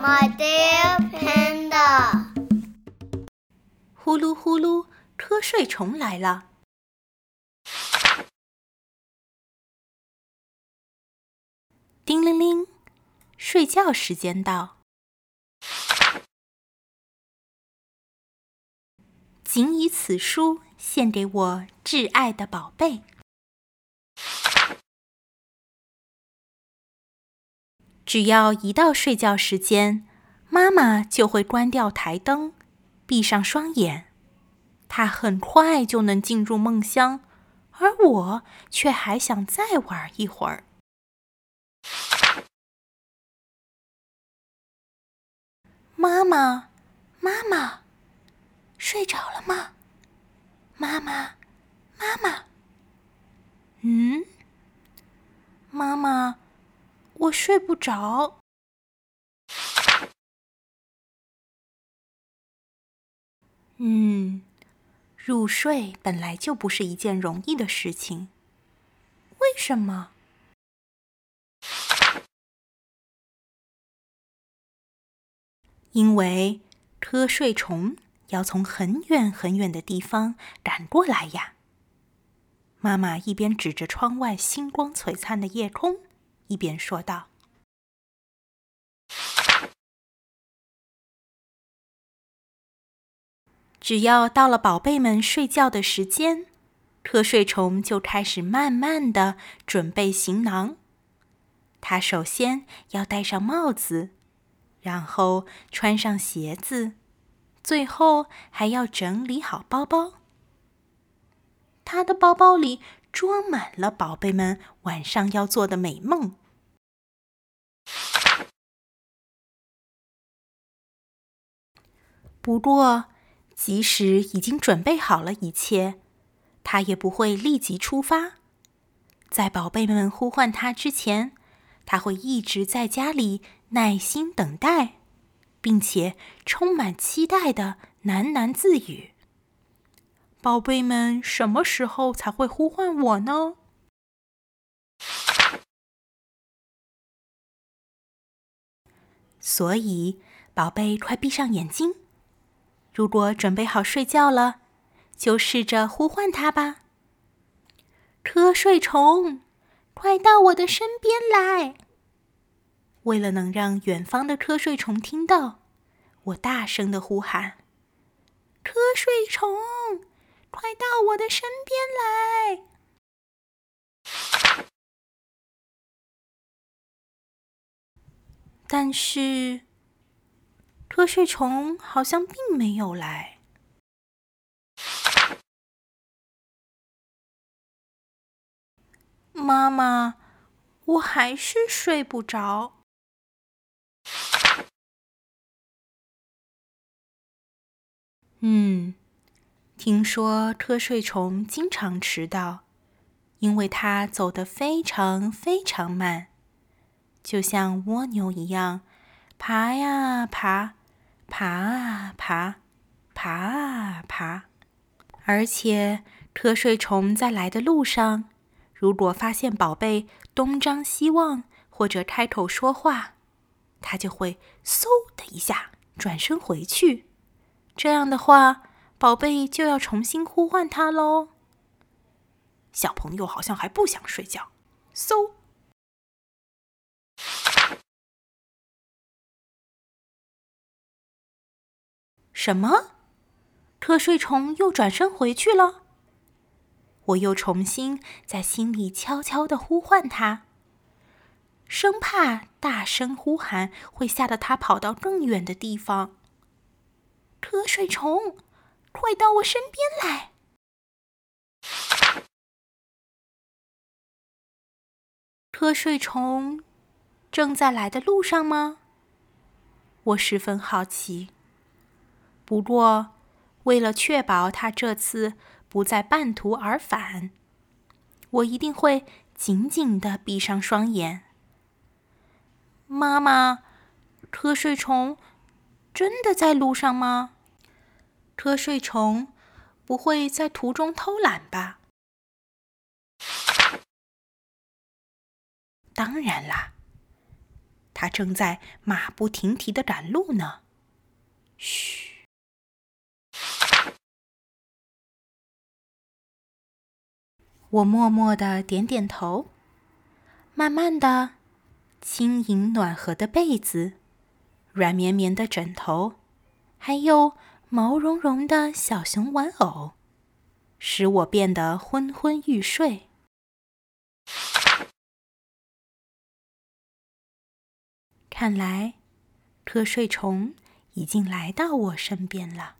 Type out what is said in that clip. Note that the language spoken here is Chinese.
My dear panda，呼噜呼噜，瞌睡虫来了。叮铃铃，睡觉时间到。谨以此书献给我挚爱的宝贝。只要一到睡觉时间，妈妈就会关掉台灯，闭上双眼，她很快就能进入梦乡，而我却还想再玩一会儿。妈妈，妈妈，睡着了吗？妈妈，妈妈，嗯，妈妈。我睡不着。嗯，入睡本来就不是一件容易的事情。为什么？因为瞌睡虫要从很远很远的地方赶过来呀。妈妈一边指着窗外星光璀璨的夜空。一边说道：“只要到了宝贝们睡觉的时间，瞌睡虫就开始慢慢的准备行囊。它首先要戴上帽子，然后穿上鞋子，最后还要整理好包包。他的包包里……”装满了宝贝们晚上要做的美梦。不过，即使已经准备好了一切，他也不会立即出发。在宝贝们呼唤他之前，他会一直在家里耐心等待，并且充满期待的喃喃自语。宝贝们，什么时候才会呼唤我呢？所以，宝贝，快闭上眼睛。如果准备好睡觉了，就试着呼唤它吧。瞌睡虫，快到我的身边来！为了能让远方的瞌睡虫听到，我大声的呼喊：“瞌睡虫！”快到我的身边来！但是，瞌睡虫好像并没有来。妈妈，我还是睡不着。嗯。听说瞌睡虫经常迟到，因为它走得非常非常慢，就像蜗牛一样，爬呀爬，爬啊爬，爬啊爬。而且，瞌睡虫在来的路上，如果发现宝贝东张西望或者开口说话，它就会嗖的一下转身回去。这样的话。宝贝就要重新呼唤他喽。小朋友好像还不想睡觉。嗖！什么？瞌睡虫又转身回去了？我又重新在心里悄悄的呼唤他，生怕大声呼喊会吓得他跑到更远的地方。瞌睡虫。快到我身边来！瞌睡虫正在来的路上吗？我十分好奇。不过，为了确保他这次不再半途而返，我一定会紧紧的闭上双眼。妈妈，瞌睡虫真的在路上吗？瞌睡虫不会在途中偷懒吧？当然啦，它正在马不停蹄的赶路呢。嘘，我默默的点点头。慢慢的，轻盈暖和的被子，软绵绵的枕头，还有毛茸茸的小熊玩偶，使我变得昏昏欲睡。看来，瞌睡虫已经来到我身边了。